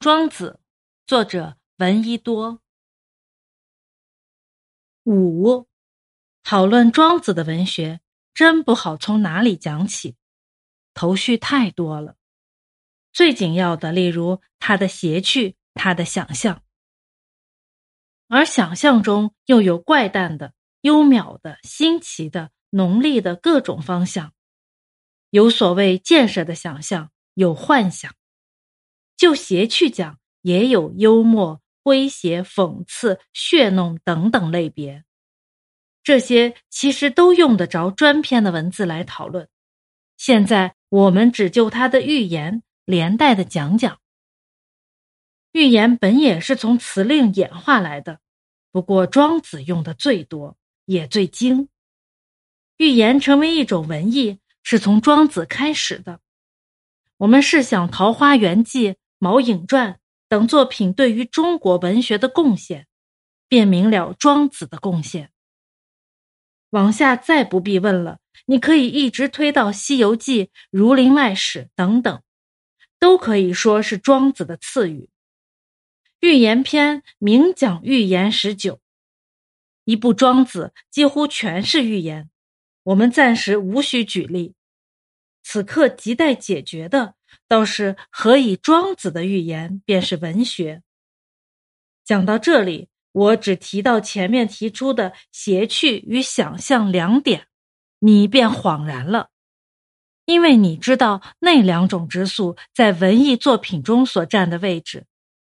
庄子，作者闻一多。五，讨论庄子的文学，真不好从哪里讲起，头绪太多了。最紧要的，例如他的谐趣，他的想象，而想象中又有怪诞的、幽渺的、新奇的、浓丽的各种方向，有所谓建设的想象，有幻想。就谐趣讲，也有幽默、诙谐、讽刺、血弄等等类别。这些其实都用得着专篇的文字来讨论。现在我们只就他的寓言连带的讲讲。寓言本也是从辞令演化来的，不过庄子用的最多，也最精。寓言成为一种文艺，是从庄子开始的。我们试想《桃花源记》。《毛颖传》等作品对于中国文学的贡献，便明了庄子的贡献。往下再不必问了，你可以一直推到《西游记》《儒林外史》等等，都可以说是庄子的赐予。寓言篇明讲寓言十九，一部《庄子》几乎全是寓言，我们暂时无需举例。此刻亟待解决的。倒是何以庄子的寓言便是文学？讲到这里，我只提到前面提出的谐趣与想象两点，你便恍然了，因为你知道那两种之素在文艺作品中所占的位置，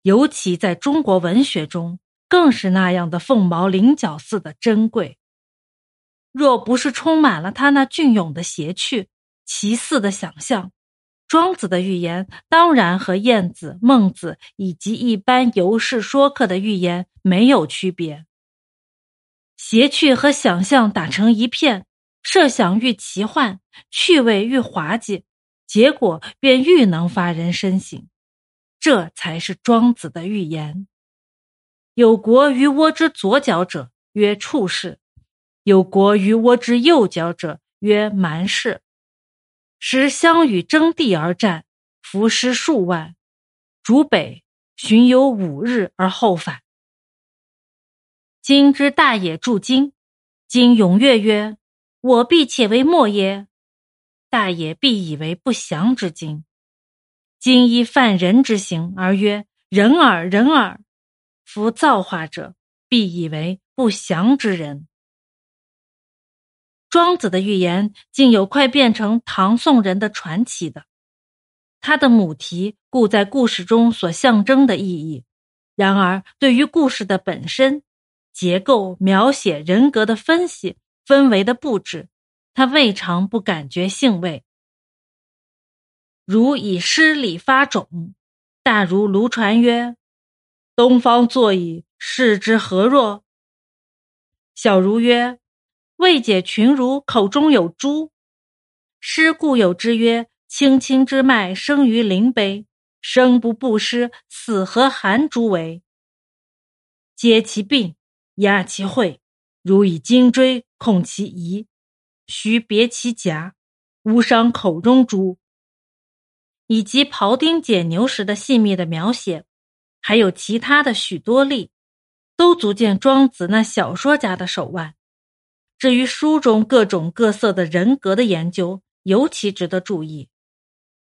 尤其在中国文学中，更是那样的凤毛麟角似的珍贵。若不是充满了他那隽永的谐趣、奇似的想象。庄子的寓言当然和晏子、孟子以及一般游士说客的寓言没有区别。谐趣和想象打成一片，设想愈奇幻，趣味愈滑稽，结果便愈能发人深省。这才是庄子的寓言。有国于倭之左脚者，曰处士；有国于倭之右脚者，曰蛮士。时相与争地而战，伏尸数万，逐北巡游五日而后返。今之大也著今，今踊跃曰：“我必且为末耶？”大也必以为不祥之今。今依犯人之行而曰：“人耳，人耳。”夫造化者，必以为不祥之人。庄子的寓言竟有快变成唐宋人的传奇的，他的母题故在故事中所象征的意义，然而对于故事的本身、结构、描写、人格的分析、氛围的布置，他未尝不感觉兴味。如以诗礼发种，大如卢传曰：“东方坐矣，视之何若？”小如曰。未解群儒口中有珠，诗故有之曰：“青青之脉生于灵碑，生不布施，死何含珠为？”揭其病，压其秽，如以金锥控其仪，须别其颊，无伤口中珠。以及庖丁解牛时的细密的描写，还有其他的许多例，都足见庄子那小说家的手腕。至于书中各种各色的人格的研究，尤其值得注意。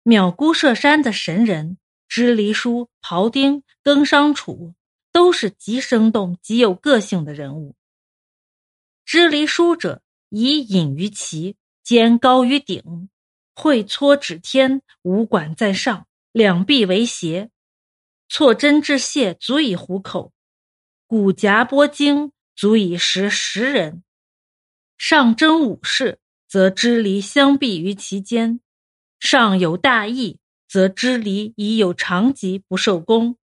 渺姑射山的神人支离叔、庖丁、庚商楚，都是极生动、极有个性的人物。支离叔者，以隐于其，肩高于顶，会搓指天，五管在上，两臂为斜，错针至蟹足以糊口，骨夹剥精足以食十人。上征武士，则支离相避于其间；上有大义，则支离已有长疾不受功；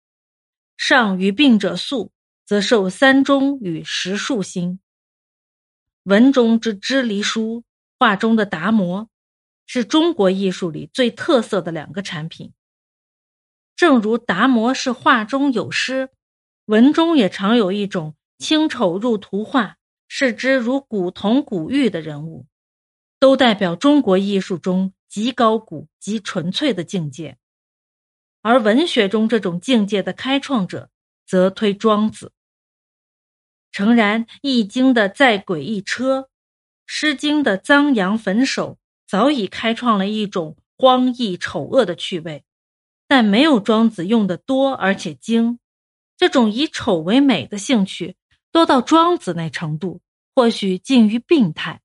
上与病者素，则受三中与十数星。文中之支离书，画中的达摩，是中国艺术里最特色的两个产品。正如达摩是画中有诗，文中也常有一种清丑入图画。视之如古铜古玉的人物，都代表中国艺术中极高古、极纯粹的境界。而文学中这种境界的开创者，则推庄子。诚然，《易经》的在轨一车，《诗经》的脏羊焚首，早已开创了一种荒异丑恶的趣味，但没有庄子用的多而且精。这种以丑为美的兴趣，多到庄子那程度，或许近于病态。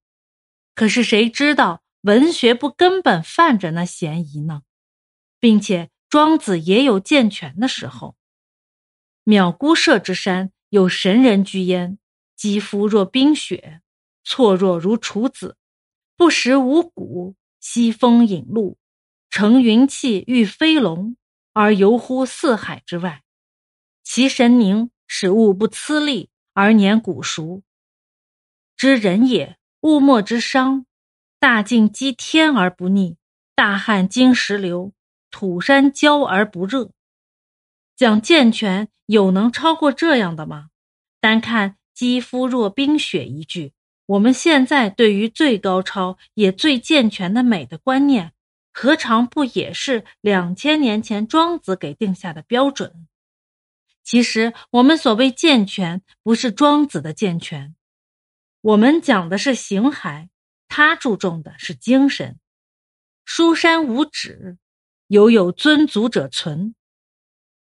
可是谁知道文学不根本犯着那嫌疑呢？并且庄子也有健全的时候。渺孤舍之山有神人居焉，肌肤若冰雪，错若如处子，不食五谷，西风引露，乘云气御飞龙，而游乎四海之外。其神凝，使物不呲砺，而年古熟。知人也，物莫之伤。大静积天而不逆，大旱经石流，土山焦而不热。讲健全，有能超过这样的吗？单看“肌肤若冰雪”一句，我们现在对于最高超也最健全的美的观念，何尝不也是两千年前庄子给定下的标准？其实，我们所谓健全，不是庄子的健全，我们讲的是形骸，他注重的是精神。书山无止，犹有尊祖者存。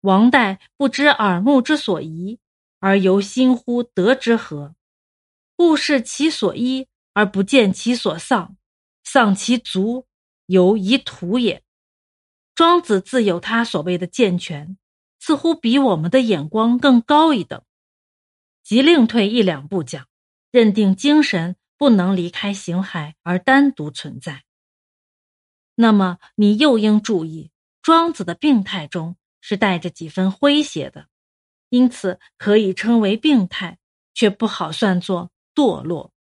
王代不知耳目之所宜，而由心乎德之和；物视其所依，而不见其所丧，丧其足，犹宜土也。庄子自有他所谓的健全。似乎比我们的眼光更高一等，即另退一两步讲，认定精神不能离开形骸而单独存在。那么你又应注意，庄子的病态中是带着几分诙谐的，因此可以称为病态，却不好算作堕落。